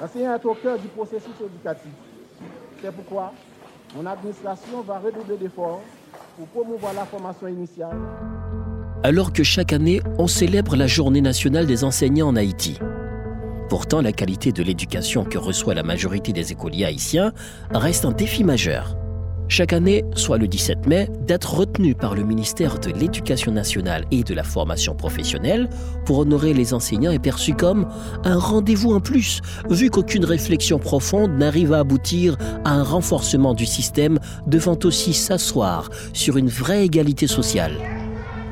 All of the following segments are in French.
L'enseignant est au cœur du processus éducatif. C'est pourquoi mon administration va redoubler d'efforts pour promouvoir la formation initiale. Alors que chaque année, on célèbre la journée nationale des enseignants en Haïti. Pourtant, la qualité de l'éducation que reçoit la majorité des écoliers haïtiens reste un défi majeur. Chaque année, soit le 17 mai, d'être retenu par le ministère de l'Éducation nationale et de la formation professionnelle pour honorer les enseignants est perçu comme un rendez-vous en plus, vu qu'aucune réflexion profonde n'arrive à aboutir à un renforcement du système devant aussi s'asseoir sur une vraie égalité sociale.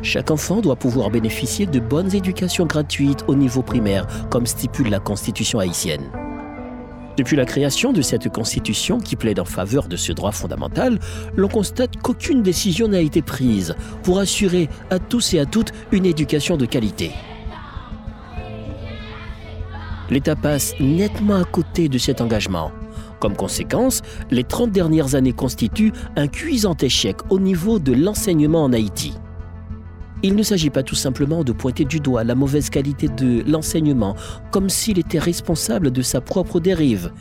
Chaque enfant doit pouvoir bénéficier de bonnes éducations gratuites au niveau primaire, comme stipule la Constitution haïtienne. Depuis la création de cette constitution qui plaide en faveur de ce droit fondamental, l'on constate qu'aucune décision n'a été prise pour assurer à tous et à toutes une éducation de qualité. L'État passe nettement à côté de cet engagement. Comme conséquence, les 30 dernières années constituent un cuisant échec au niveau de l'enseignement en Haïti. Il ne s'agit pas tout simplement de pointer du doigt la mauvaise qualité de l'enseignement comme s'il était responsable de sa propre dérive,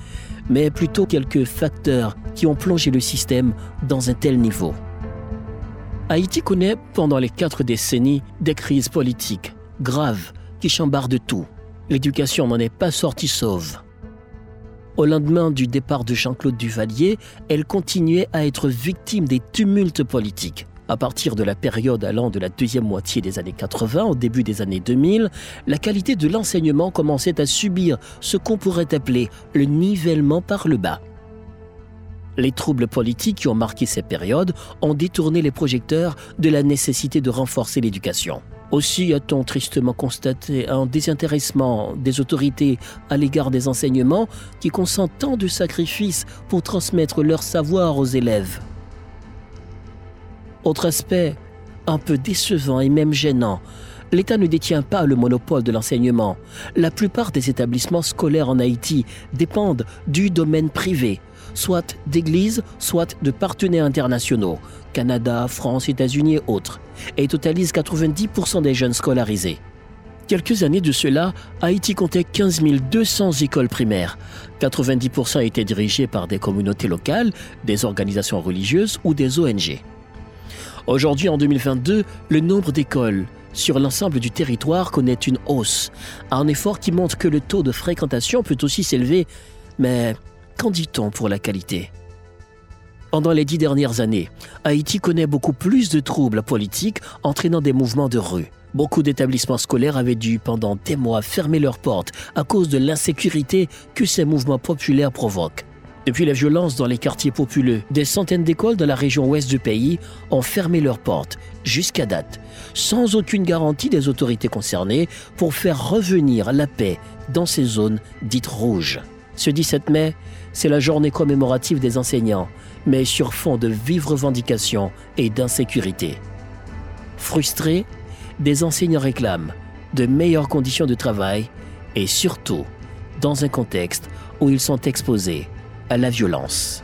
mais plutôt quelques facteurs qui ont plongé le système dans un tel niveau. Haïti connaît pendant les quatre décennies des crises politiques graves qui chambardent tout. L'éducation n'en est pas sortie sauve. Au lendemain du départ de Jean-Claude Duvalier, elle continuait à être victime des tumultes politiques. À partir de la période allant de la deuxième moitié des années 80 au début des années 2000, la qualité de l'enseignement commençait à subir ce qu'on pourrait appeler le nivellement par le bas. Les troubles politiques qui ont marqué cette période ont détourné les projecteurs de la nécessité de renforcer l'éducation. Aussi a-t-on tristement constaté un désintéressement des autorités à l'égard des enseignements qui consentent tant de sacrifices pour transmettre leur savoir aux élèves. Autre aspect un peu décevant et même gênant, l'État ne détient pas le monopole de l'enseignement. La plupart des établissements scolaires en Haïti dépendent du domaine privé, soit d'églises, soit de partenaires internationaux, Canada, France, États-Unis et autres, et totalisent 90% des jeunes scolarisés. Quelques années de cela, Haïti comptait 15 200 écoles primaires. 90% étaient dirigées par des communautés locales, des organisations religieuses ou des ONG. Aujourd'hui, en 2022, le nombre d'écoles sur l'ensemble du territoire connaît une hausse, un effort qui montre que le taux de fréquentation peut aussi s'élever. Mais qu'en dit-on pour la qualité? Pendant les dix dernières années, Haïti connaît beaucoup plus de troubles politiques entraînant des mouvements de rue. Beaucoup d'établissements scolaires avaient dû pendant des mois fermer leurs portes à cause de l'insécurité que ces mouvements populaires provoquent. Depuis la violence dans les quartiers populeux, des centaines d'écoles dans la région ouest du pays ont fermé leurs portes jusqu'à date, sans aucune garantie des autorités concernées pour faire revenir la paix dans ces zones dites rouges. Ce 17 mai, c'est la journée commémorative des enseignants, mais sur fond de vives revendications et d'insécurité. Frustrés, des enseignants réclament de meilleures conditions de travail et surtout dans un contexte où ils sont exposés à la violence.